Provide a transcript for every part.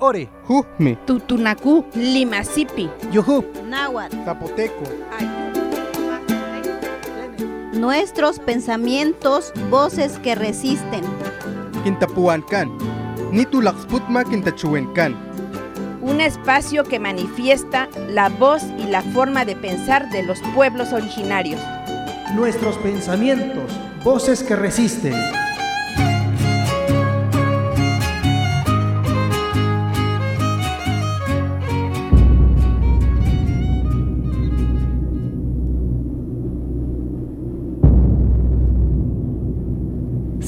ore. Jujmi. Tutunacu, Limasipi. Yuhu. Náhuatl. Zapoteco. Nuestros pensamientos, voces que resisten. Quintapuancan. Nitulaxputma quintachuencan. Un espacio que manifiesta la voz y la forma de pensar de los pueblos originarios. Nuestros pensamientos, voces que resisten.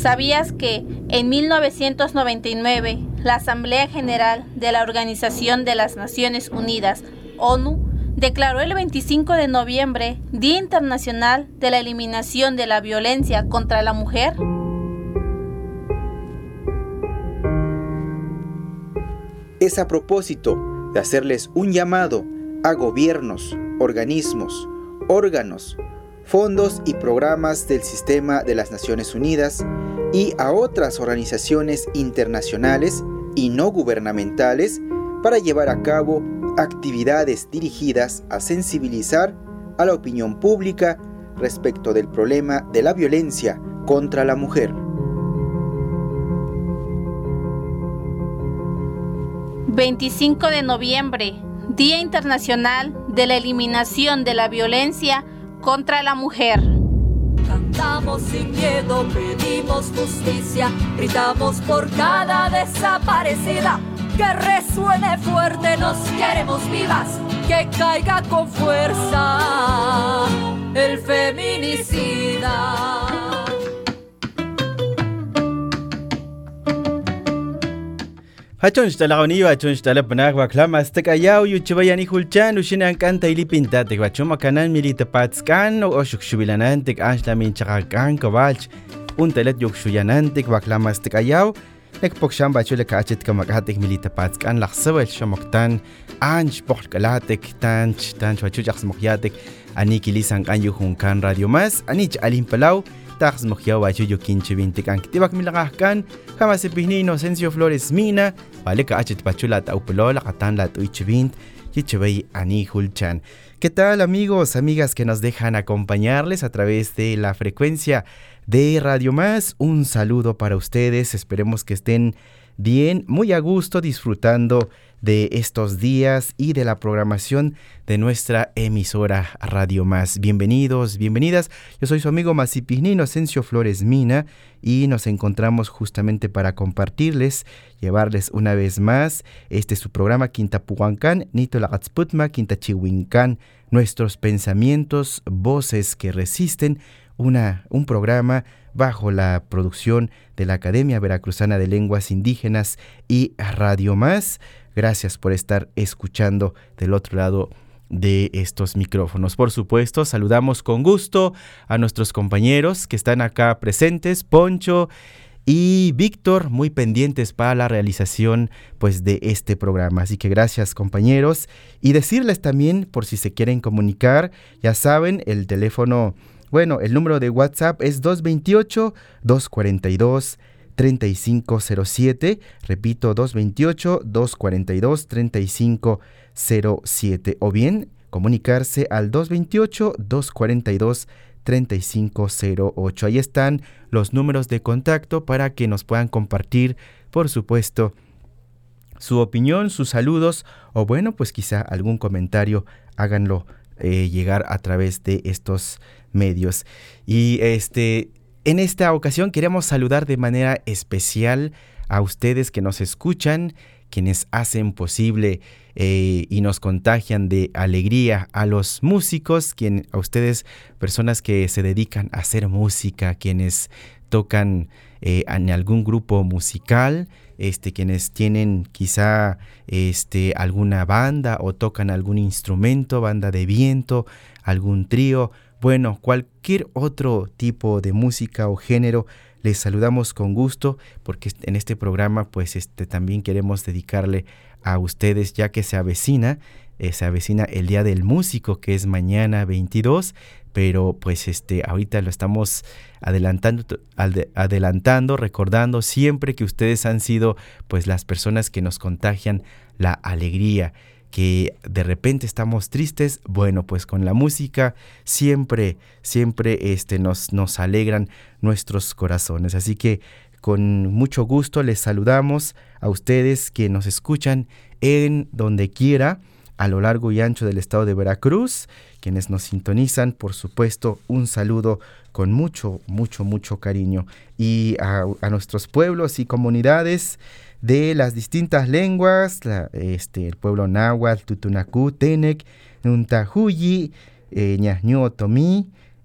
¿Sabías que en 1999 la Asamblea General de la Organización de las Naciones Unidas, ONU, declaró el 25 de noviembre Día Internacional de la Eliminación de la Violencia contra la Mujer? Es a propósito de hacerles un llamado a gobiernos, organismos, órganos, fondos y programas del sistema de las Naciones Unidas y a otras organizaciones internacionales y no gubernamentales para llevar a cabo actividades dirigidas a sensibilizar a la opinión pública respecto del problema de la violencia contra la mujer. 25 de noviembre, Día Internacional de la Eliminación de la Violencia contra la Mujer. Cantamos sin miedo, pedimos justicia, gritamos por cada desaparecida. Que resuene fuerte, nos queremos vivas, que caiga con fuerza el feminicida. Hachon stalaqoniyo hachon stalapnak waklamas takayaw yuchibayani hulchan ushinan kan taylipinta tek wachuma kanan milita patskan o oshukshubilanan tek ashla min chakakan kabalch untelet yukshuyanan tek waklamas takayaw nek pokshan bachule kachit kamakatek milita patskan laksawel shamoktan anch pohl kalatek tanch tanch wachu jaxmokyatek ani kilisan kan yuhunkan radio mas anich alim palau tax mokya wachu yukinche bintikan kitibak milakahkan kama sepihni Inocencio Flores Mina vale ani hulchan ¿Qué tal amigos, amigas que nos dejan acompañarles a través de la frecuencia de Radio Más? Un saludo para ustedes, esperemos que estén bien, muy a gusto disfrutando de estos días y de la programación de nuestra emisora Radio Más. Bienvenidos, bienvenidas. Yo soy su amigo Masipini Inocencio Flores Mina y nos encontramos justamente para compartirles, llevarles una vez más este su programa Quinta Puhuancán, Nito Lagatzputma, Quinta Chihuincán, nuestros pensamientos, voces que resisten, una, un programa bajo la producción de la Academia Veracruzana de Lenguas Indígenas y Radio Más. Gracias por estar escuchando del otro lado de estos micrófonos. Por supuesto, saludamos con gusto a nuestros compañeros que están acá presentes, Poncho y Víctor, muy pendientes para la realización pues de este programa. Así que gracias, compañeros, y decirles también por si se quieren comunicar, ya saben, el teléfono, bueno, el número de WhatsApp es 228 242 3507. Repito, 228-242-3507. O bien comunicarse al 228-242-3508. Ahí están los números de contacto para que nos puedan compartir, por supuesto, su opinión, sus saludos o bueno, pues quizá algún comentario, háganlo eh, llegar a través de estos medios. Y este, en esta ocasión queremos saludar de manera especial a ustedes que nos escuchan, quienes hacen posible eh, y nos contagian de alegría, a los músicos, quien, a ustedes, personas que se dedican a hacer música, quienes tocan eh, en algún grupo musical, este, quienes tienen quizá este, alguna banda o tocan algún instrumento, banda de viento, algún trío, bueno, cualquier otro tipo de música o género, les saludamos con gusto porque en este programa pues este, también queremos dedicarle a ustedes ya que se avecina eh, se avecina el Día del Músico, que es mañana 22, pero pues este, ahorita lo estamos adelantando, adelantando, recordando siempre que ustedes han sido pues las personas que nos contagian la alegría que de repente estamos tristes, bueno, pues con la música siempre, siempre este, nos, nos alegran nuestros corazones. Así que con mucho gusto les saludamos a ustedes que nos escuchan en donde quiera a lo largo y ancho del estado de Veracruz, quienes nos sintonizan, por supuesto, un saludo con mucho, mucho, mucho cariño. Y a, a nuestros pueblos y comunidades de las distintas lenguas, este, el pueblo náhuatl, tutunacú, tenec, nuntahuyi, eh,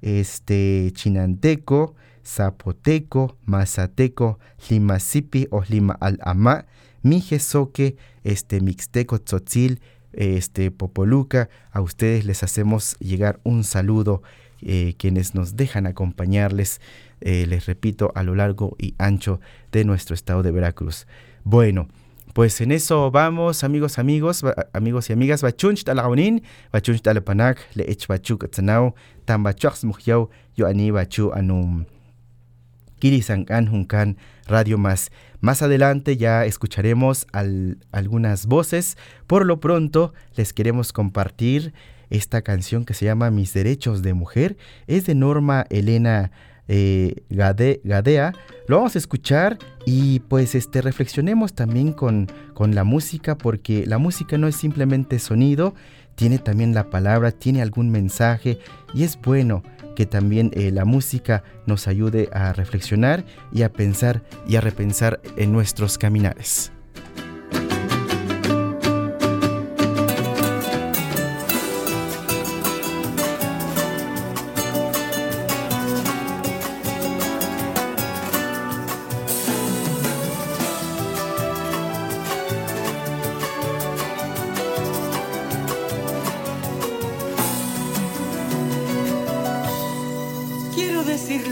este, chinanteco, zapoteco, mazateco, limasipi o lima al mijesoque, este, mixteco, tzotzil, este, popoluca, a ustedes les hacemos llegar un saludo, eh, quienes nos dejan acompañarles, eh, les repito, a lo largo y ancho de nuestro estado de Veracruz. Bueno, pues en eso vamos, amigos, amigos, amigos y amigas. Bachunch talagonin, bachunch talapanak, le ech bachuk atsanao, tan bachuax mujyau, yo ani bachu anum. Kirisankan Junkan Radio Más. Más adelante ya escucharemos algunas voces. Por lo pronto les queremos compartir esta canción que se llama Mis Derechos de Mujer. Es de Norma Elena eh, Gadea. Lo vamos a escuchar y pues este, reflexionemos también con, con la música porque la música no es simplemente sonido, tiene también la palabra, tiene algún mensaje y es bueno que también eh, la música nos ayude a reflexionar y a pensar y a repensar en nuestros caminares.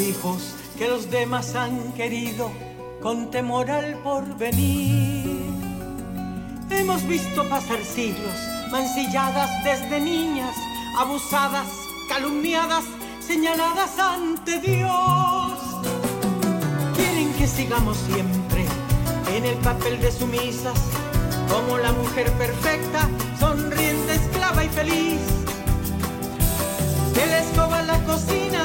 Hijos que los demás han querido con temor al porvenir. Hemos visto pasar siglos, mancilladas desde niñas, abusadas, calumniadas, señaladas ante Dios. Quieren que sigamos siempre en el papel de sumisas, como la mujer perfecta, sonriente, esclava y feliz. De la escoba la cocina,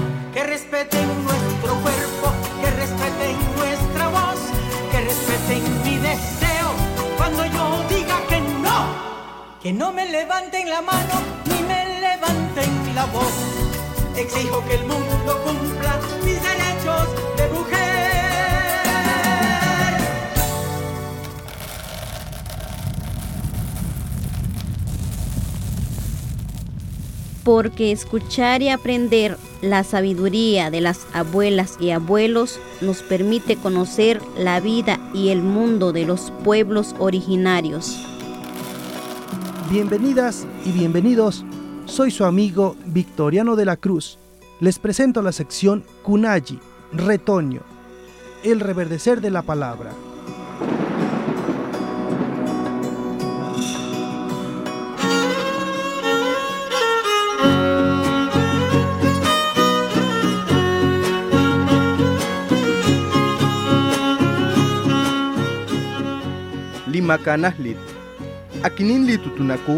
que respeten nuestro cuerpo, que respeten nuestra voz, que respeten mi deseo cuando yo diga que no, que no me levanten la mano ni me levanten la voz. Exijo que el mundo cumpla mis derechos de mujer. porque escuchar y aprender la sabiduría de las abuelas y abuelos nos permite conocer la vida y el mundo de los pueblos originarios. Bienvenidas y bienvenidos, soy su amigo Victoriano de la Cruz. Les presento la sección Kunayi, Retoño, el reverdecer de la palabra. makanahlit. Akininli tutunaku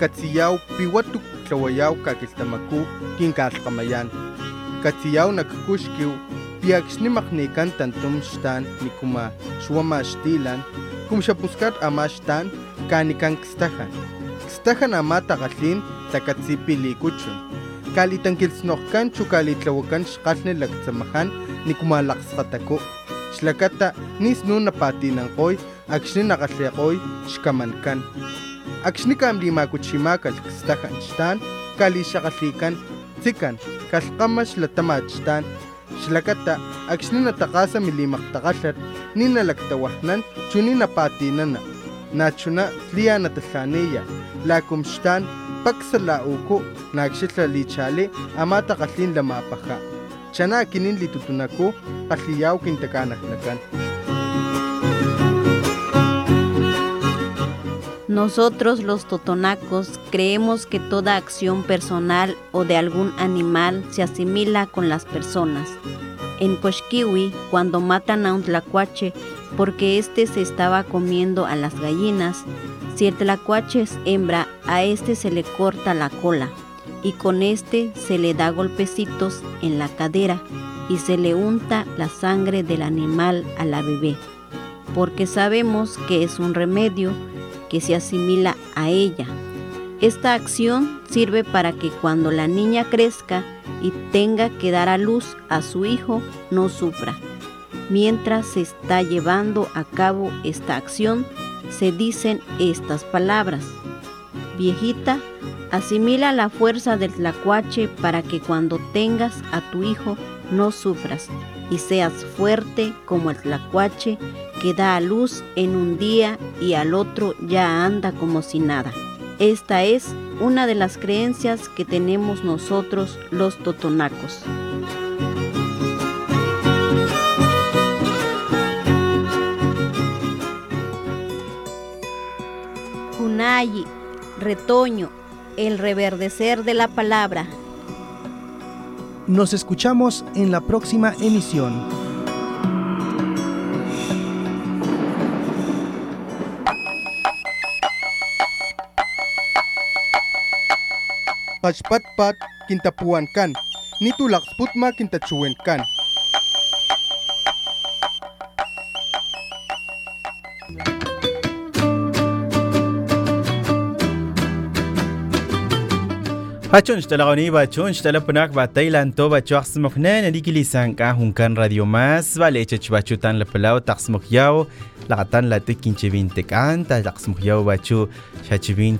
katziyaw piwatuk tlawayaw kakilhtamaku kinkaalhkamayan katziyaw nakkuxkiw piakxnimak nikan tantum xtan nikuma xuama xtilan kumxapuskat ama xtan kanikan kstajan. Kstajan ama takgalhin tlakatsipilikuchun kalitankilsnojkan chu kalitlawakan xkgalhni laktsamajan nikumalakskgataku xlakata nisnun napatinankgoy akxni nakgalhekgoy xkamankan akxni kamlimakuchimakal kstajan xtan kalixakgalhikan tsikan kalhkgama xlatama xtan xlakata akxni natakgasa milimakgtakgalhat ni nalaktawajnan chuni napatinana nachuna tliya natalhaniya lakum xtan paksala uku nakxilha lichali ama takgalhin lamapaja chana akinin litutunaku kgalhiyaw kintakanajnakan Nosotros los totonacos creemos que toda acción personal o de algún animal se asimila con las personas. En Coxquiwi, cuando matan a un tlacuache porque éste se estaba comiendo a las gallinas, si el tlacuache es hembra, a éste se le corta la cola y con este se le da golpecitos en la cadera y se le unta la sangre del animal a la bebé, porque sabemos que es un remedio que se asimila a ella. Esta acción sirve para que cuando la niña crezca y tenga que dar a luz a su hijo no sufra. Mientras se está llevando a cabo esta acción, se dicen estas palabras. Viejita, asimila la fuerza del tlacuache para que cuando tengas a tu hijo no sufras y seas fuerte como el tlacuache que da a luz en un día y al otro ya anda como si nada. Esta es una de las creencias que tenemos nosotros los totonacos. Kunayi, retoño, el reverdecer de la palabra. Nos escuchamos en la próxima emisión. pagpatpat kinta puan kan, ni tulak sputma kinta cuen kan. Bacun setelah kau ni, bacun setelah penak batai lantau bacu aksi mokne nadi kili sangka hunkan radio mas. Balik cecu bacu tan lepelau tak semok yau. Lakatan latih kincevin tekan tak tak semok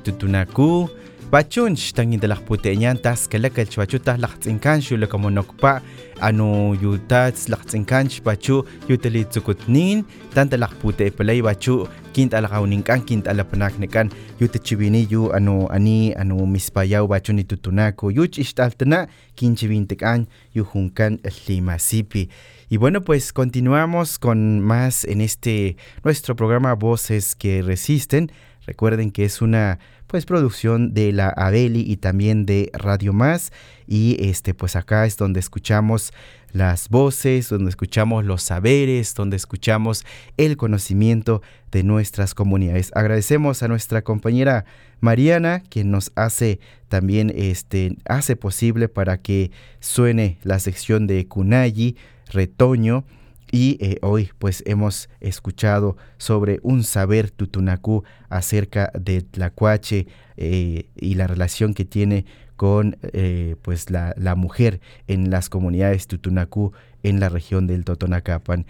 tutunaku. Bachun shtangin de las puteñan tas kalakal chwachuta lachtsinkan shu lakamonokpa anu yutats lachtsinkan bachu yutali tsukutnin tanta las pute pelay bachu kint alaqawninkan kint alapanaknekan yutachibini yu anu ani anu mispayaw bachu ni tutunako yuch ishtaltana kinchibintekan yu junkan limasipi y bueno, pues continuamos con más en este nuestro programa Voces que Resisten. Recuerden que es una pues producción de la Abeli y también de Radio Más y este pues acá es donde escuchamos las voces, donde escuchamos los saberes, donde escuchamos el conocimiento de nuestras comunidades. Agradecemos a nuestra compañera Mariana quien nos hace también este hace posible para que suene la sección de Kunayi, retoño y eh, hoy pues hemos escuchado sobre un saber tutunacú acerca de Tlacuache eh, y la relación que tiene con eh, pues la, la, mujer en las comunidades tutunacú en la región del Totonacapan.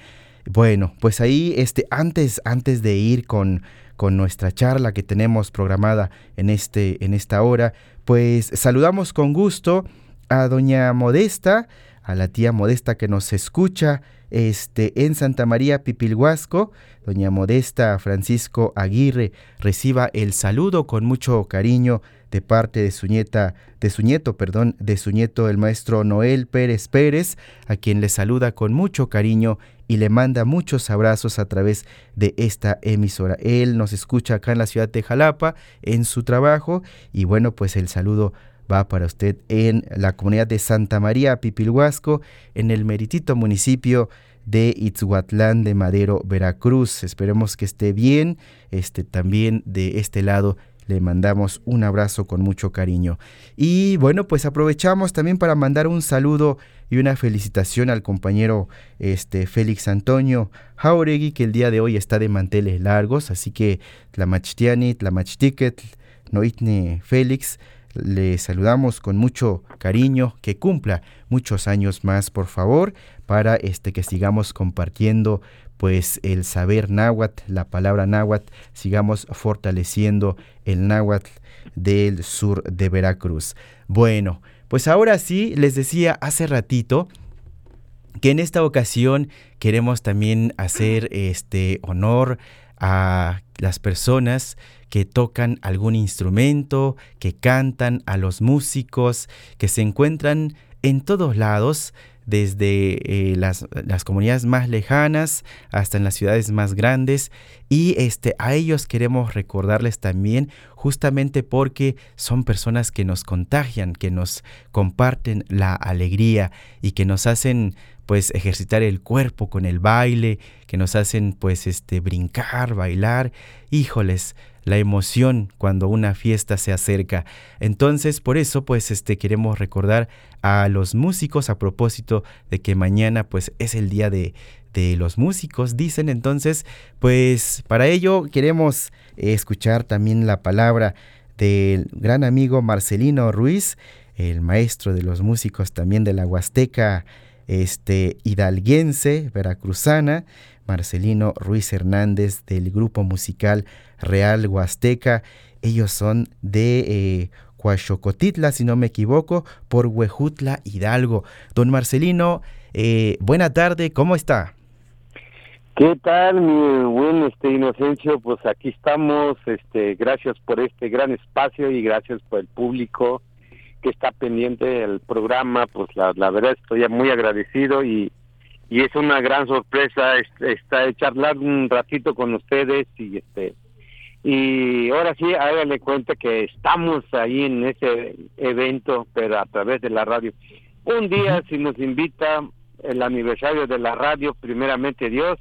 Bueno, pues ahí este, antes, antes de ir con, con nuestra charla que tenemos programada en, este, en esta hora, pues saludamos con gusto a doña Modesta, a la tía Modesta que nos escucha este, en Santa María Pipilhuasco. Doña Modesta Francisco Aguirre reciba el saludo con mucho cariño de parte de su nieta, de su nieto, perdón, de su nieto el maestro Noel Pérez Pérez, a quien le saluda con mucho cariño y le manda muchos abrazos a través de esta emisora. Él nos escucha acá en la ciudad de Jalapa en su trabajo y bueno, pues el saludo va para usted en la comunidad de Santa María Pipilhuasco, en el meritito municipio de Itzhuatlán de Madero, Veracruz. Esperemos que esté bien. Este también de este lado le mandamos un abrazo con mucho cariño. Y bueno, pues aprovechamos también para mandar un saludo y una felicitación al compañero este, Félix Antonio Jauregui, que el día de hoy está de manteles largos, así que la machtianit, la machtiket, noitne Félix, le saludamos con mucho cariño, que cumpla muchos años más, por favor, para este que sigamos compartiendo pues el saber náhuatl, la palabra náhuatl, sigamos fortaleciendo el náhuatl del sur de Veracruz. Bueno, pues ahora sí, les decía hace ratito que en esta ocasión queremos también hacer este honor a las personas que tocan algún instrumento, que cantan, a los músicos, que se encuentran en todos lados, desde eh, las, las, comunidades más lejanas hasta en las ciudades más grandes y este, a ellos queremos recordarles también justamente porque son personas que nos contagian, que nos comparten la alegría y que nos hacen pues ejercitar el cuerpo con el baile, que nos hacen pues este brincar, bailar. Híjoles, la emoción cuando una fiesta se acerca. Entonces, por eso, pues, este, queremos recordar a los músicos a propósito de que mañana, pues, es el día de, de los músicos, dicen. Entonces, pues, para ello queremos escuchar también la palabra del gran amigo Marcelino Ruiz, el maestro de los músicos también de la Huasteca este, hidalguense, veracruzana, Marcelino Ruiz Hernández del grupo musical Real Huasteca. Ellos son de eh, si no me equivoco, por Huejutla, Hidalgo. Don Marcelino, eh, buena tarde, ¿cómo está? ¿Qué tal, mi buen este Inocencio? Pues aquí estamos, este, gracias por este gran espacio y gracias por el público que está pendiente del programa, pues la, la verdad estoy muy agradecido y, y es una gran sorpresa está charlar un ratito con ustedes y este y ahora sí háganle cuenta que estamos ahí en ese evento pero a través de la radio. Un día si nos invita el aniversario de la radio primeramente Dios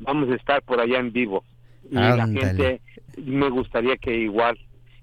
vamos a estar por allá en vivo. Y la gente me gustaría que igual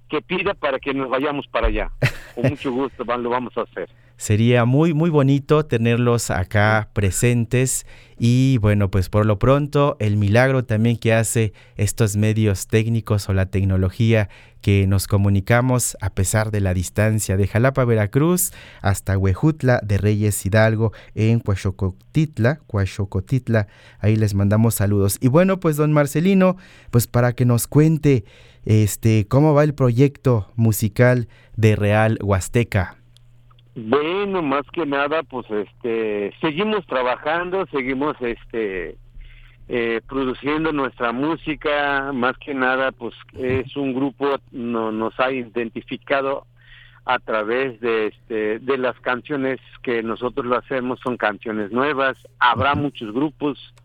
que pida para que nos vayamos para allá. Con mucho gusto lo vamos a hacer sería muy muy bonito tenerlos acá presentes. Y bueno pues por lo pronto el milagro también que hace estos medios técnicos o la tecnología que nos comunicamos a pesar de la distancia de Jalapa Veracruz hasta Huejutla de Reyes Hidalgo en Cuachocotitla, Cuachocotitla ahí les mandamos saludos. Y bueno pues don Marcelino pues para que nos cuente este cómo va el proyecto musical de Real Huasteca bueno, más que nada, pues este, seguimos trabajando, seguimos este, eh, produciendo nuestra música, más que nada, pues es un grupo, no, nos ha identificado a través de, este, de las canciones que nosotros lo hacemos, son canciones nuevas, habrá muchos grupos,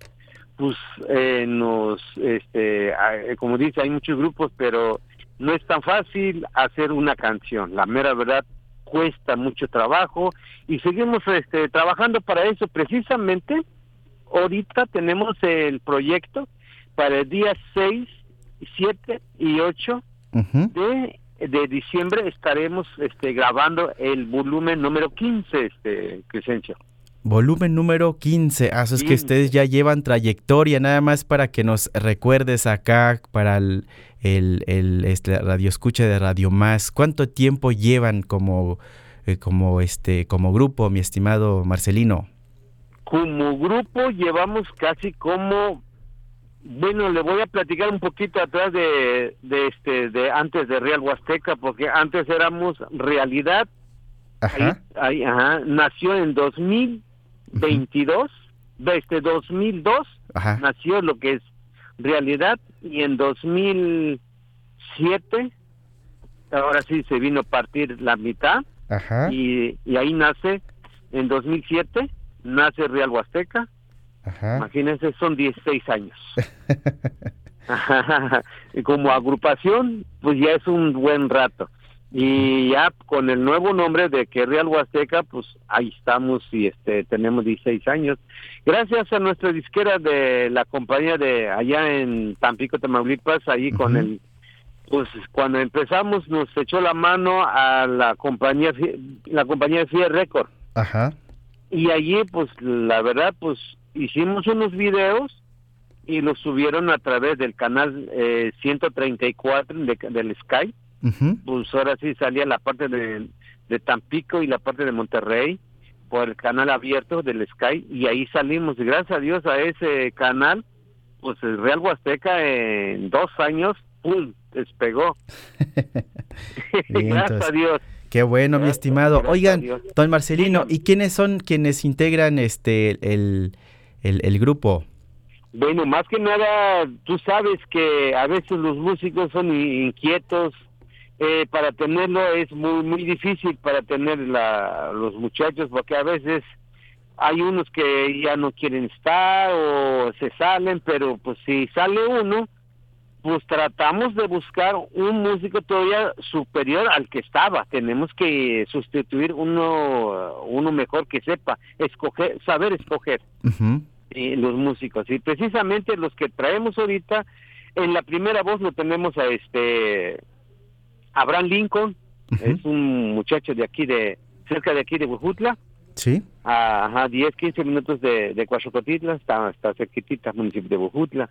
pues eh, nos, este, como dice, hay muchos grupos, pero no es tan fácil hacer una canción, la mera verdad cuesta mucho trabajo y seguimos este, trabajando para eso precisamente. Ahorita tenemos el proyecto para el día 6, 7 y 8 de, de, diciembre estaremos este, grabando el volumen número 15, este, Crescencio. Volumen número 15. Ah, es que ustedes ya llevan trayectoria, nada más para que nos recuerdes acá para el, el, este, radio escucha de Radio Más. ¿Cuánto tiempo llevan como, eh, como, este, como grupo, mi estimado Marcelino? Como grupo llevamos casi como Bueno, le voy a platicar un poquito atrás de, de este de antes de Real Huasteca porque antes éramos Realidad. Ajá. Ahí, ahí, ajá, nació en 2022, desde 2002 Ajá. nació lo que es Realidad y en 2007 ahora sí se vino a partir la mitad Ajá. y, y ahí nace en 2007 nace Real Huasteca. Ajá. Imagínense, son 16 años. y como agrupación, pues ya es un buen rato. Y ya con el nuevo nombre de que Real Huasteca, pues ahí estamos y este tenemos 16 años. Gracias a nuestra disquera de la compañía de allá en Tampico, Tamaulipas, ahí con el pues cuando empezamos nos echó la mano a la compañía la compañía de Fiat Record Ajá. y allí pues la verdad pues hicimos unos videos y los subieron a través del canal eh, 134 de- del Sky Ujú. pues ahora sí salía la parte de, de Tampico y la parte de Monterrey por el canal abierto del Sky y ahí salimos y gracias a Dios a ese canal pues el Real Huasteca en dos años ¡pum! despegó Bien, gracias entonces, a Dios Qué bueno, mi estimado. Oigan, don Marcelino, ¿y quiénes son quienes integran este el, el, el grupo? Bueno, más que nada, tú sabes que a veces los músicos son inquietos. Eh, para tenerlo es muy muy difícil para tener la, los muchachos porque a veces hay unos que ya no quieren estar o se salen, pero pues si sale uno, pues tratamos de buscar un músico todavía superior al que estaba. Tenemos que sustituir uno uno mejor que sepa escoger, saber escoger eh, los músicos y precisamente los que traemos ahorita en la primera voz lo tenemos a este Abraham Lincoln es un muchacho de aquí de cerca de aquí de Huejutla. Sí. a ajá, 10 15 minutos de de está está cerquitita municipio de Huejutla.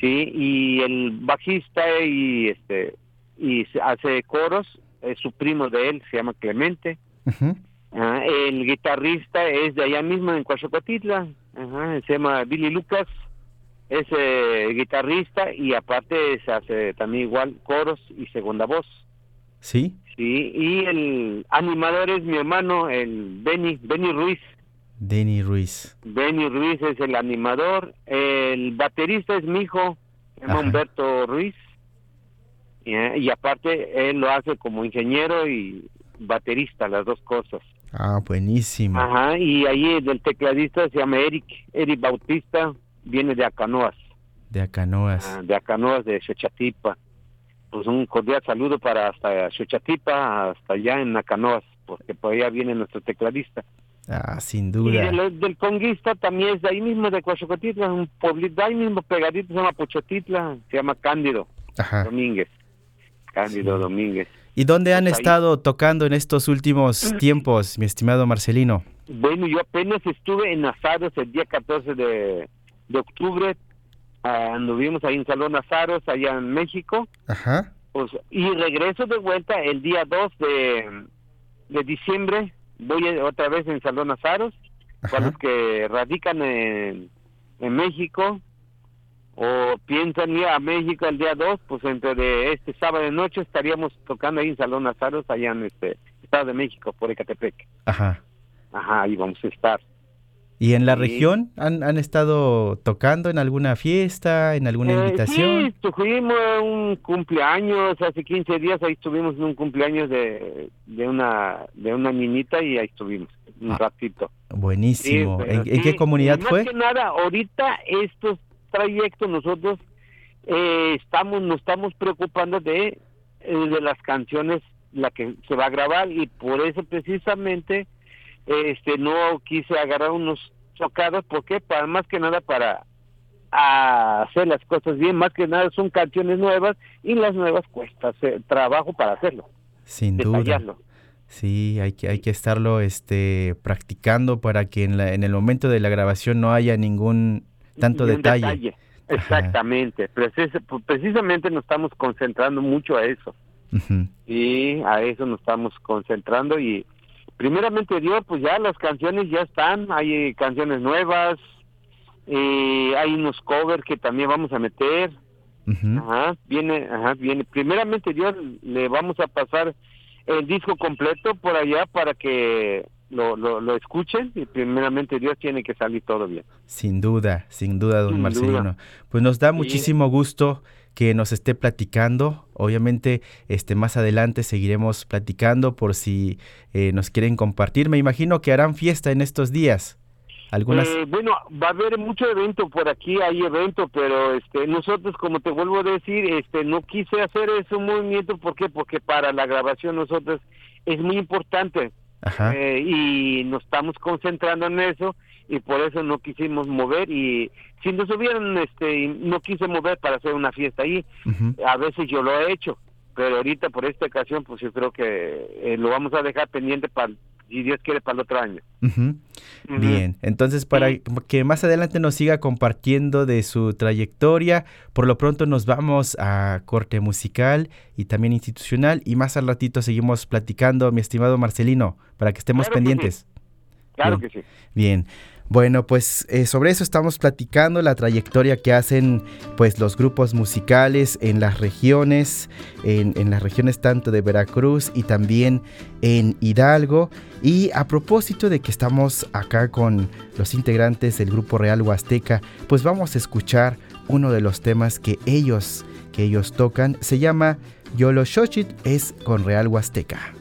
Sí y el bajista y este y hace coros es su primo de él se llama Clemente. Ujú. Ah, el guitarrista es de allá mismo en Coachocotitla, Ajá, se llama Billy Lucas, es eh, guitarrista y aparte se hace también igual coros y segunda voz. Sí. Sí, y el animador es mi hermano, el Benny, Benny Ruiz. Denny Ruiz. Benny Ruiz es el animador, el baterista es mi hijo. Humberto Ruiz. Y, eh, y aparte él lo hace como ingeniero y baterista, las dos cosas. Ah, buenísimo. Ajá, y ahí el tecladista se llama Eric, Eric Bautista, viene de Acanoas, De Acanoas. ah, de Acanoas de Xochatipa. Pues un cordial saludo para hasta Xochatipa, hasta allá en Acanoas, porque por allá viene nuestro tecladista. Ah, sin Y duda. del, del conguista también es de ahí mismo, de Coachocotitla, un pueblito ahí mismo pegadito, se llama Pochotitla, se llama Cándido Ajá. Domínguez. Cándido Domínguez. ¿Y dónde han Pues ahí- estado tocando en estos últimos tiempos, mi estimado Marcelino? Bueno, yo apenas estuve en Azaros el día 14 de, de octubre. Ah, anduvimos ahí en Salón Azaros, allá en México. Ajá. Pues, y regreso de vuelta el día 2 de, de diciembre. Voy otra vez en Salón Azaros. Para los que radican en, en México o piensan ir a México el día 2, pues entre de este sábado de noche estaríamos tocando ahí en Salón Azaros, allá en este Estado de México, por Ecatepec. Ajá. Ajá, ahí vamos a estar. ¿Y en la Sí. región han, han estado tocando en alguna fiesta, en alguna Eh, invitación? Sí, tuvimos un cumpleaños hace 15 días, ahí estuvimos en un cumpleaños de, de una de una niñita y ahí estuvimos un Ah, ratito. Buenísimo. Sí, ¿En, en qué comunidad y más fue? que nada, ahorita estos trayectos nosotros eh, estamos nos estamos preocupando de, eh, de las canciones la que se va a grabar y por eso precisamente este no quise agarrar unos tocados porque para más que nada para a hacer las cosas bien más que nada son canciones nuevas y las nuevas cuesta hacer trabajo para hacerlo Sin duda. Sí, hay que, hay que estarlo este, practicando para que en, la, en el momento de la grabación no haya ningún tanto detalle. Exactamente, Precis- precisamente nos estamos concentrando mucho a eso Ujú. y a eso nos estamos concentrando y primeramente Dios, pues ya las canciones ya están, hay canciones nuevas, Eh, hay unos covers que también vamos a meter. Ajá, viene, ajá, viene. Primeramente Dios le vamos a pasar el disco completo por allá para que lo, lo, lo, escuchen y primeramente Dios tiene que salir todo bien. Sin duda, sin duda, don Marcelino. Pues nos da muchísimo gusto que nos esté platicando. Obviamente, este más adelante seguiremos platicando por si eh, nos quieren compartir. Me imagino que harán fiesta en estos días. Algunas... Eh, bueno, va a haber mucho evento por aquí, hay evento, pero este nosotros, como te vuelvo a decir, este no quise hacer ese movimiento, ¿por qué? Porque para la grabación nosotros es muy importante eh, y nos estamos concentrando en eso y por eso no quisimos mover y si nos hubieran, este, no quise mover para hacer una fiesta ahí, a veces yo lo he hecho, pero ahorita por esta ocasión pues yo creo que eh, lo vamos a dejar pendiente para si Dios quiere para el otro año. Bien, entonces para que más adelante nos siga compartiendo de su trayectoria, por lo pronto nos vamos a corte musical y también institucional y más al ratito seguimos platicando, mi estimado Marcelino, para que estemos pendientes. Claro que sí. Bien. Bueno, pues eh, sobre eso estamos platicando, la trayectoria que hacen pues los grupos musicales en las regiones, en, en, las regiones tanto de Veracruz y también en Hidalgo. Y a propósito de que estamos acá con los integrantes del grupo Real Huasteca, pues vamos a escuchar uno de los temas que ellos, que ellos tocan. Se llama Yolo Xochitl, es con Real Huasteca.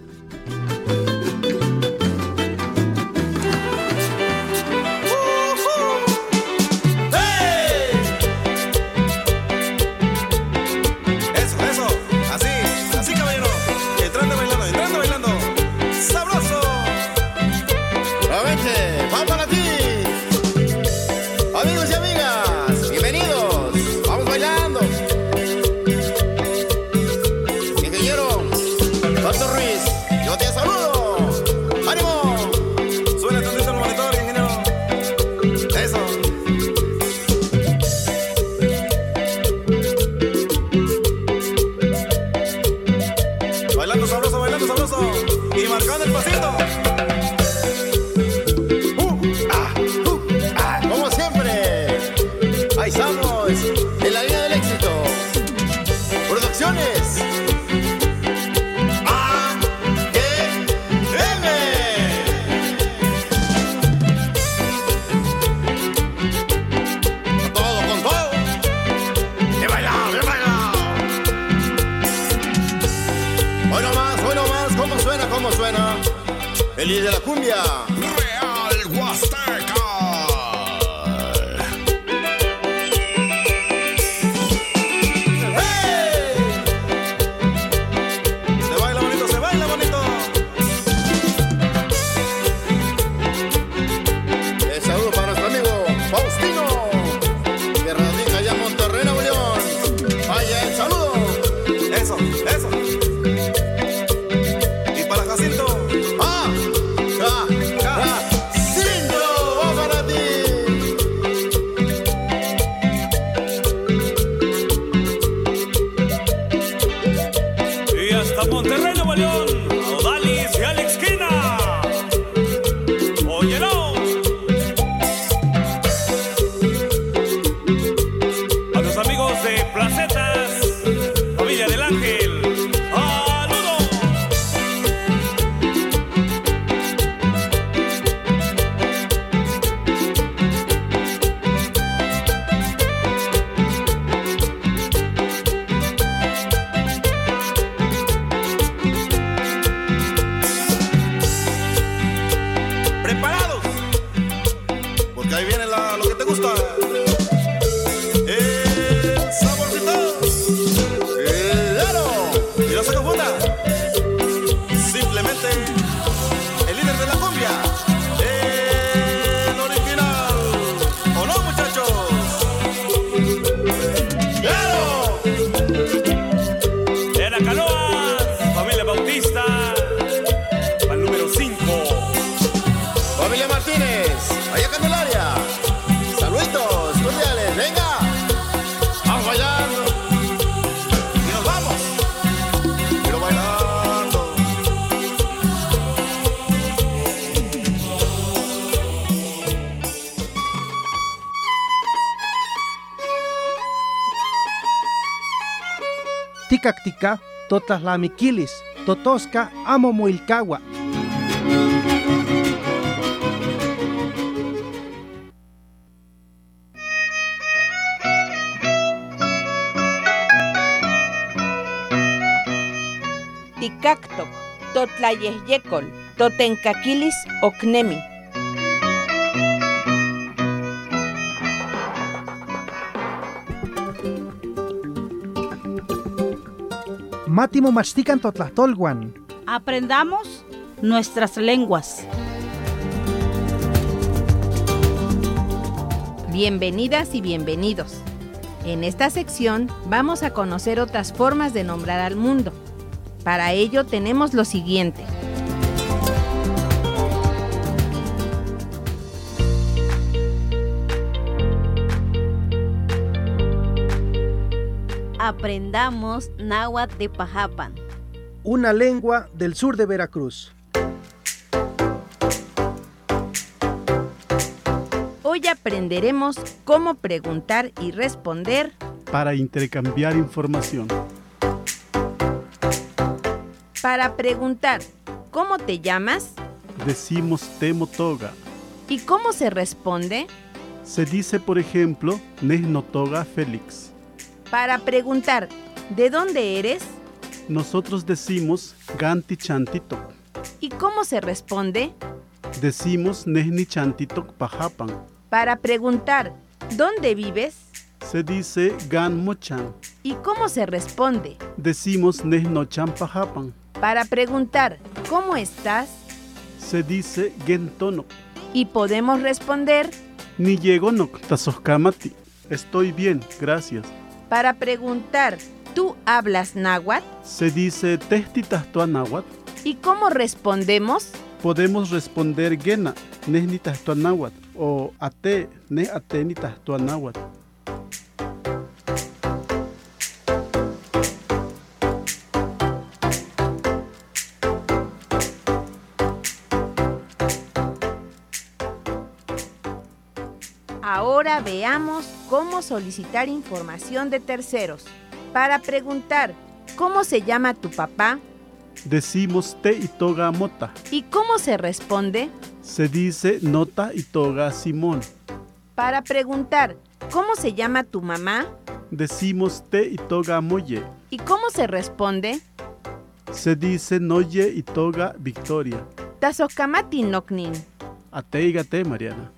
Monterrey, Nuevo León. Tikaktika, totaslamikilis, totoska amo muilkawa. Tikaktok, totlayehyekol, totenkakilis Mátimo machtican totlahtolwan. Aprendamos nuestras lenguas. Bienvenidas y bienvenidos. En esta sección vamos a conocer otras formas de nombrar al mundo. Para ello tenemos lo siguiente. Aprendamos náhuatl de Pajapan. Una lengua del sur de Veracruz. Hoy aprenderemos cómo preguntar y responder para intercambiar información. Para preguntar, ¿cómo te llamas? Decimos Temotoga. ¿Y cómo se responde? Se dice, por ejemplo, Nesnotoga Félix. Para preguntar, ¿de dónde eres? Nosotros decimos Ganti Chantitok. ¿Y cómo se responde? Decimos Nesni Chantitok Pajapan. Para preguntar, ¿dónde vives? Se dice Gan Mochan. ¿Y cómo se responde? Decimos Nesnochan Pajapan. Para preguntar, ¿cómo estás? Se dice Gentonok. Y podemos responder, Ni llegonok tasoskamati. Estoy bien, gracias. Para preguntar, ¿tú hablas náhuatl? Se dice Tehtitas náhuatl. ¿Y cómo respondemos? Podemos responder Gena, Nesnitas náhuatl o Ate, Ne Atenitas náhuatl. Ahora veamos cómo solicitar información de terceros. Para preguntar, ¿cómo se llama tu papá? Decimos Te y Toga Mota. ¿Y cómo se responde? Se dice Nota y Toga Simón. Para preguntar, ¿cómo se llama tu mamá? Decimos Te y Toga Moye. ¿Y cómo se responde? Se dice Noye y Toga Victoria. Tazokamati Noknin. Ateigate, Mariana.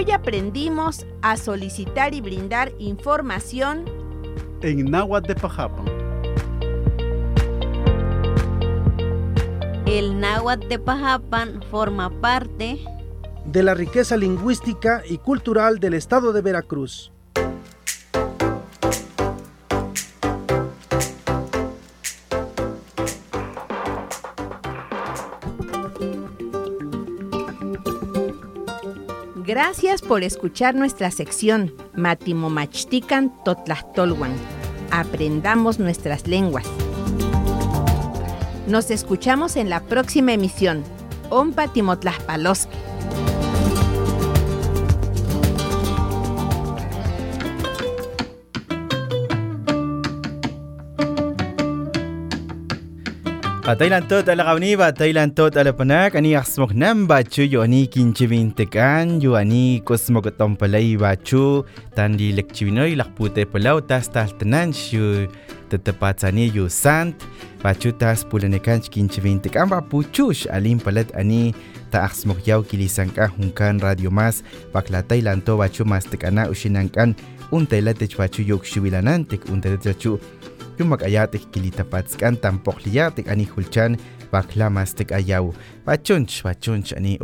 Hoy aprendimos a solicitar y brindar información En náhuatl de Pajapan. El náhuatl de Pajapan forma parte de la riqueza lingüística y cultural del estado de Veracruz. Gracias por escuchar nuestra sección Matimomachtican Totlahtolwan. Aprendamos nuestras lenguas. Nos escuchamos en la próxima emisión. Ompa. Ah, Tailan tot ala kau ba Tailan tot ala panak ani ah, asmok nam ba chu yo ni kinchivin tekan yo ani kosmok tom palai ba chu. Tan di lekchivino lak pute palau tas tal tenan shu tetepat sani yo sant. Ba chu tas pulane kan kinchivin tekan ba puchush alim palat ani. Ta ah, asmok yau kilisan ka hunkan radio mas. Ba kla Tailan to ba chu mas tekana ushinan kan. Un ba chu yo kshivilanan tek un chu. Ani.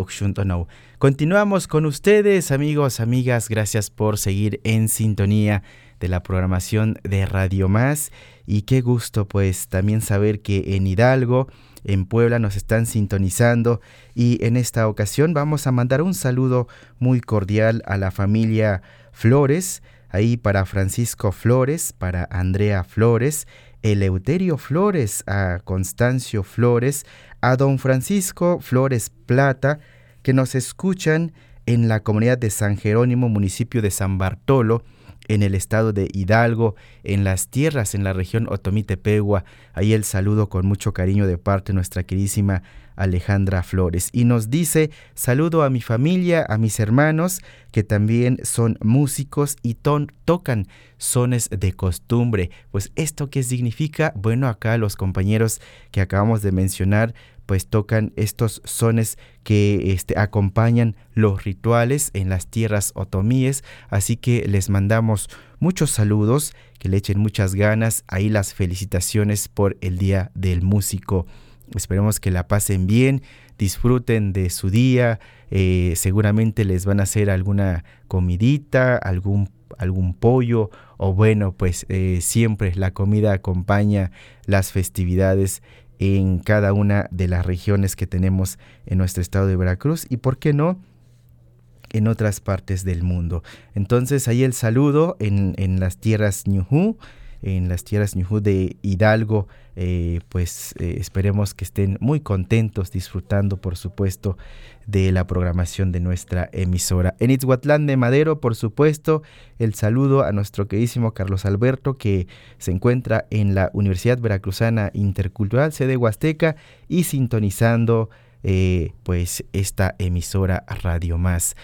Continuamos con ustedes, amigos, amigas. Gracias por seguir en sintonía de la programación de Radio Más. Y qué gusto, pues, también saber que en Hidalgo, en Puebla, nos están sintonizando. Y en esta ocasión vamos a mandar un saludo muy cordial a la familia Flores ahí para Francisco Flores, para Andrea Flores, Eleuterio Flores, a Constancio Flores, a don Francisco Flores Plata, que nos escuchan en la comunidad de San Jerónimo, municipio de San Bartolo, en el estado de Hidalgo, en las tierras, en la región Otomitepegua. Ahí el saludo con mucho cariño de parte de nuestra queridísima Alejandra Flores. Y nos dice, saludo a mi familia, a mis hermanos, que también son músicos y tocan sones de costumbre. Pues esto qué significa? Bueno, acá los compañeros que acabamos de mencionar, pues tocan estos sones que este, acompañan los rituales en las tierras otomíes. Así que les mandamos muchos saludos, que le echen muchas ganas. Ahí las felicitaciones por el Día del Músico. Esperemos que la pasen bien, disfruten de su día. Eh, seguramente les van a hacer alguna comidita, algún, algún pollo o bueno, pues eh, siempre la comida acompaña las festividades en cada una de las regiones que tenemos en nuestro estado de Veracruz y, ¿por qué no?, en otras partes del mundo. Entonces, ahí el saludo en, en las tierras Ñujú, en las tierras Ñujú de Hidalgo, eh, pues eh, esperemos que estén muy contentos disfrutando, por supuesto, de la programación de nuestra emisora. En Itzhuatlán de Madero, por supuesto, el saludo a nuestro queridísimo Carlos Alberto, que se encuentra en la Universidad Veracruzana Intercultural, sede Huasteca, y sintonizando eh, pues esta emisora Radio Más.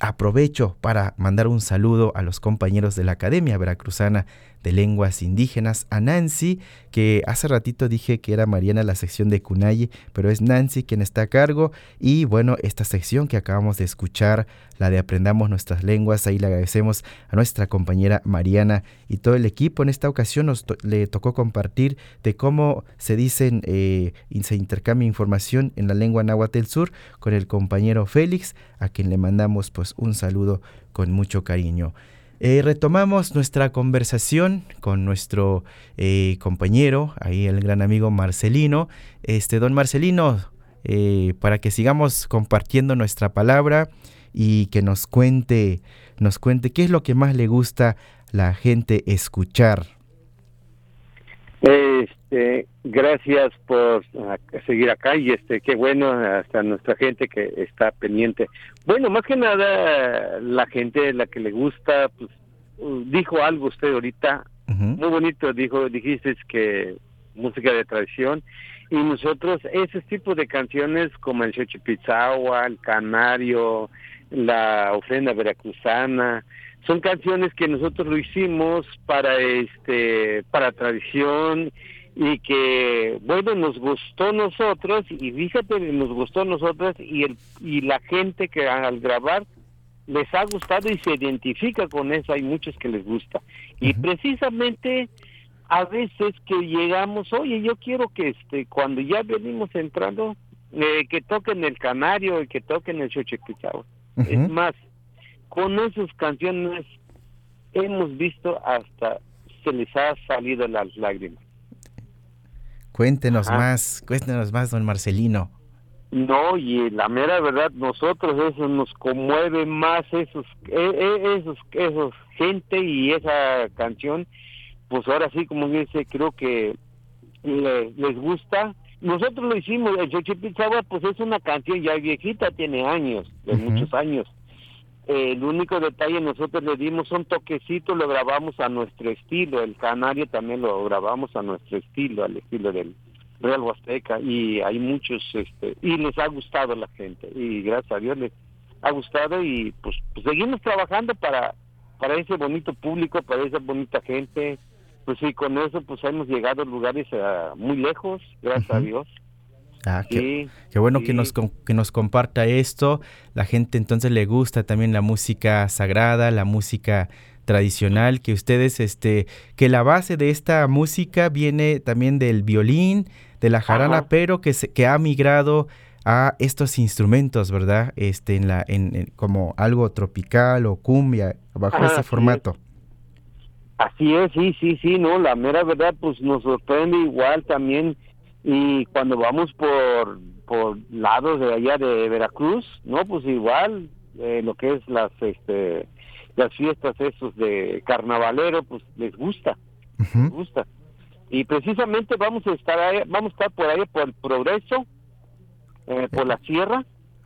Aprovecho para mandar un saludo a los compañeros de la Academia Veracruzana de lenguas indígenas, a Nancy, que hace ratito dije que era Mariana la sección de Cunayi, pero es Nancy quien está a cargo. Y bueno, esta sección que acabamos de escuchar, la de Aprendamos nuestras lenguas, ahí le agradecemos a nuestra compañera Mariana y todo el equipo. En esta ocasión nos le tocó compartir de cómo se dicen eh, se intercambia información en la lengua náhuatl sur con el compañero Félix, a quien le mandamos pues un saludo con mucho cariño. Eh, retomamos nuestra conversación con nuestro eh, compañero, ahí el gran amigo Marcelino. Este, don Marcelino, eh, para que sigamos compartiendo nuestra palabra y que nos cuente, nos cuente qué es lo que más le gusta la gente escuchar. Este, gracias por ah, seguir acá y este, qué bueno hasta nuestra gente que está pendiente. Bueno, más que nada la gente la que le gusta, pues dijo algo usted ahorita muy bonito, dijo, dijiste que música de tradición y nosotros ese tipo de canciones como el Xochipizahua, el Canario, la ofrenda veracruzana, son canciones que nosotros lo hicimos para este para tradición y que bueno nos gustó a nosotros y fíjate nos gustó nosotros y el y la gente que al grabar les ha gustado y se identifica con eso. Hay muchos que les gusta. Y precisamente a veces que llegamos oye yo quiero que este cuando ya venimos entrando eh, que toquen el canario y que toquen el chochequizao es más con esas canciones hemos visto hasta se les ha salido las lágrimas. Cuéntenos más, cuéntenos más, don Marcelino. No, y la mera verdad, nosotros eso nos conmueve más esos, e, e, esos, esos gente y esa canción, pues ahora sí, como dice, creo que les gusta. Nosotros lo hicimos, el Chochipizagua, pues es una canción ya viejita, tiene años, de muchos años el único detalle nosotros le dimos un toquecito, lo grabamos a nuestro estilo, el canario también lo grabamos a nuestro estilo, al estilo del Real Huasteca y hay muchos este y les ha gustado a la gente y gracias a Dios les ha gustado y pues, pues, seguimos trabajando para para ese bonito público, para esa bonita gente, pues sí, con eso pues hemos llegado a lugares ah, muy lejos, gracias a Dios. Ah, qué, bueno que, nos, que nos comparta esto. La gente entonces le gusta también la música sagrada, la música tradicional, que ustedes, este, que la base de esta música viene también del violín, de la jarana, pero que, se, que ha migrado a estos instrumentos, ¿verdad? Este, en la, en, como algo tropical o cumbia, bajo ese formato. Así es, sí, sí, sí, no, la mera verdad, pues nos sorprende igual también y cuando vamos por por lados de allá de Veracruz no pues igual eh, lo que es las este las fiestas esos de carnavalero pues les gusta les gusta y precisamente vamos a estar ahí, vamos a estar por ahí por el progreso eh, por la sierra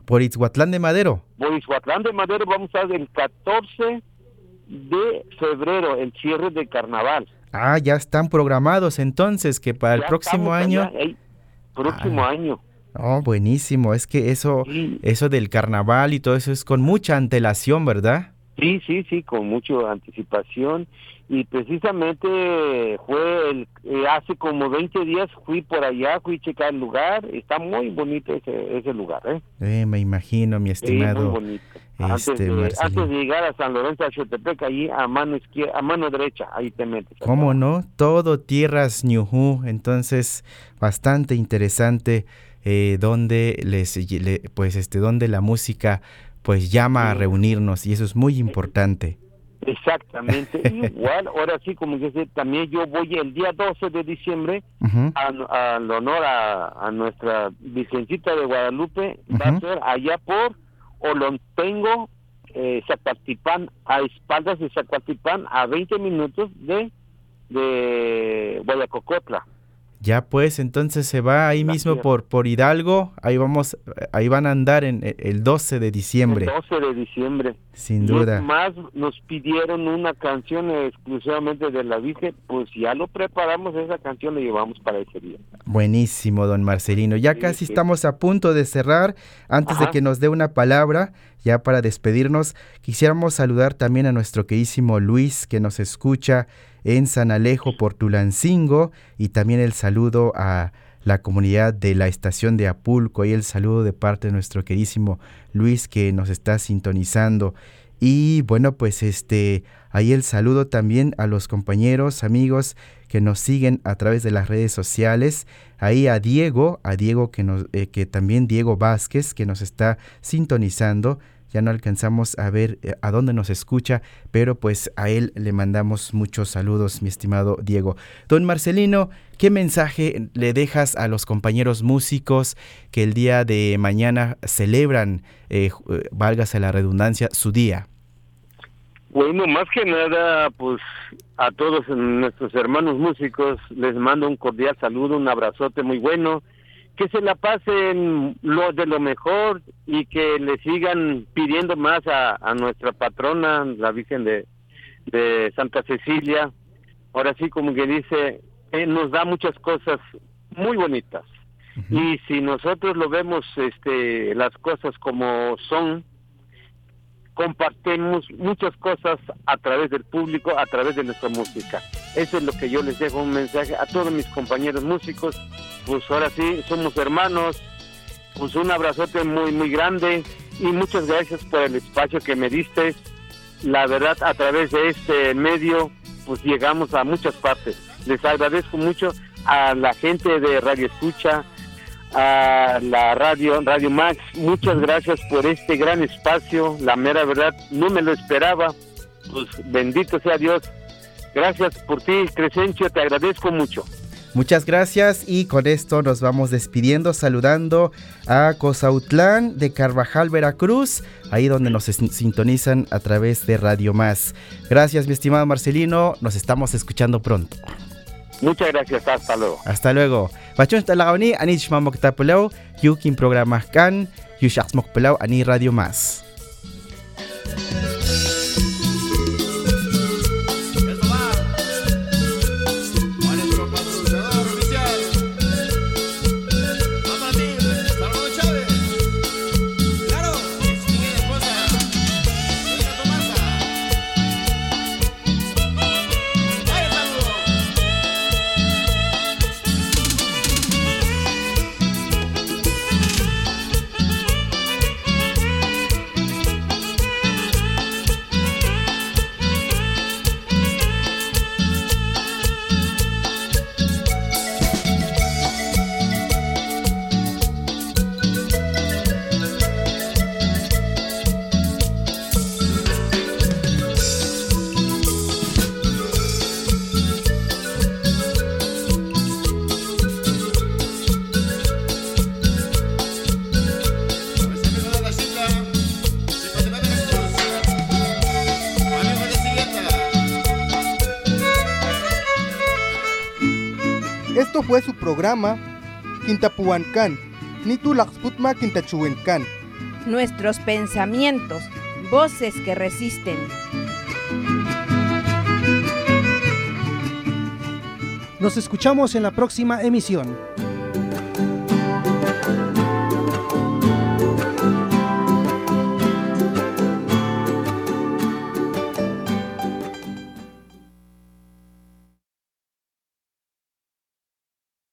por Itzhuatlán de Madero. Por Itzhuatlán de Madero vamos a estar el 14 de febrero, el cierre de carnaval. Ah, ya están programados entonces que para el próximo año. allá, próximo Ah. año. Oh, buenísimo. Es que eso, eso del carnaval y todo eso es con mucha antelación, ¿verdad? Sí, sí, sí, con mucha anticipación. Y precisamente fue el, eh, hace como 20 días fui por allá, fui a checar el lugar. Está muy bonito ese, ese lugar, ¿eh? Eh, me imagino, mi Sí, muy estimado. bonito. Antes este, de, Marcelino. antes de llegar a San Lorenzo de Chotepec, allí a mano izquierda, a mano derecha, ahí te metes. ¿Cómo no? Todo tierras Ñujú, entonces bastante interesante eh, donde les le- pues este donde la música pues llama a reunirnos y eso es muy importante. Exactamente. Igual, ahora sí, como que sé, también yo voy el día 12 de diciembre a- al honor a, a nuestra Virgencita de Guadalupe, va a ser allá por Olontengo, eh, Zacualtipán, a espaldas de Zacualtipán, a 20 minutos de, de Guayacocotla. Ya pues entonces se va ahí mismo por por Hidalgo, ahí vamos ahí van a andar en e- el 12 de diciembre, El 12 de diciembre. sin Y duda. más nos pidieron una canción exclusivamente de la Virgen, pues ya lo preparamos, esa canción la llevamos para ese día. Buenísimo, don Marcelino. Ya Sí, casi sí. estamos a punto de cerrar. Antes de que nos dé una palabra, ya para despedirnos, quisiéramos saludar también a nuestro queridísimo Luis que nos escucha en San Alejo por Tulancingo y también el saludo a la comunidad de la estación de Apulco y el saludo de parte de nuestro queridísimo Luis que nos está sintonizando. Y bueno, pues este, ahí el saludo también a los compañeros, amigos que nos siguen a través de las redes sociales. Ahí a Diego, a Diego que nos, eh, que también Diego Vázquez, que nos está sintonizando. Ya no alcanzamos a ver eh, a dónde nos escucha, pero pues a él le mandamos muchos saludos, mi estimado Diego. Don Marcelino, ¿qué mensaje le dejas a los compañeros músicos que el día de mañana celebran, eh, eh, la redundancia, su día? Bueno, más que nada, pues a todos nuestros hermanos músicos les mando un cordial saludo, un abrazote muy bueno, que se la pasen lo de lo mejor y que le sigan pidiendo más a, a nuestra patrona, la Virgen de, de Santa Cecilia. Ahora sí, como que dice, eh, nos da muchas cosas muy bonitas. Y si nosotros lo vemos, este, las cosas como son, compartimos muchas cosas a través del público, a través de nuestra música. Eso es lo que yo les dejo un mensaje a todos mis compañeros músicos. Pues ahora sí, somos hermanos. Pues un abrazote muy, muy grande y muchas gracias por el espacio que me diste. La verdad, a través de este medio, pues llegamos a muchas partes. Les agradezco mucho a la gente de Radio Escucha, a la radio Radio Max. Muchas gracias por este gran espacio. La mera verdad, no me lo esperaba. Pues bendito sea Dios. Gracias por ti, Crescencio. Te agradezco mucho. Muchas gracias y con esto nos vamos despidiendo, saludando a Cosautlán de Carvajal, Veracruz, ahí donde nos sintonizan a través de Radio Más. Gracias, mi estimado Marcelino, nos estamos escuchando pronto. Muchas gracias. Hasta luego. Hasta luego. Bachon tapulaw, yukin programa kan, ani Radio Más. Programa Quintapuancán, Nitu Laxputma Quintachuencán. nuestros pensamientos, voces que resisten. Nos escuchamos en la próxima emisión.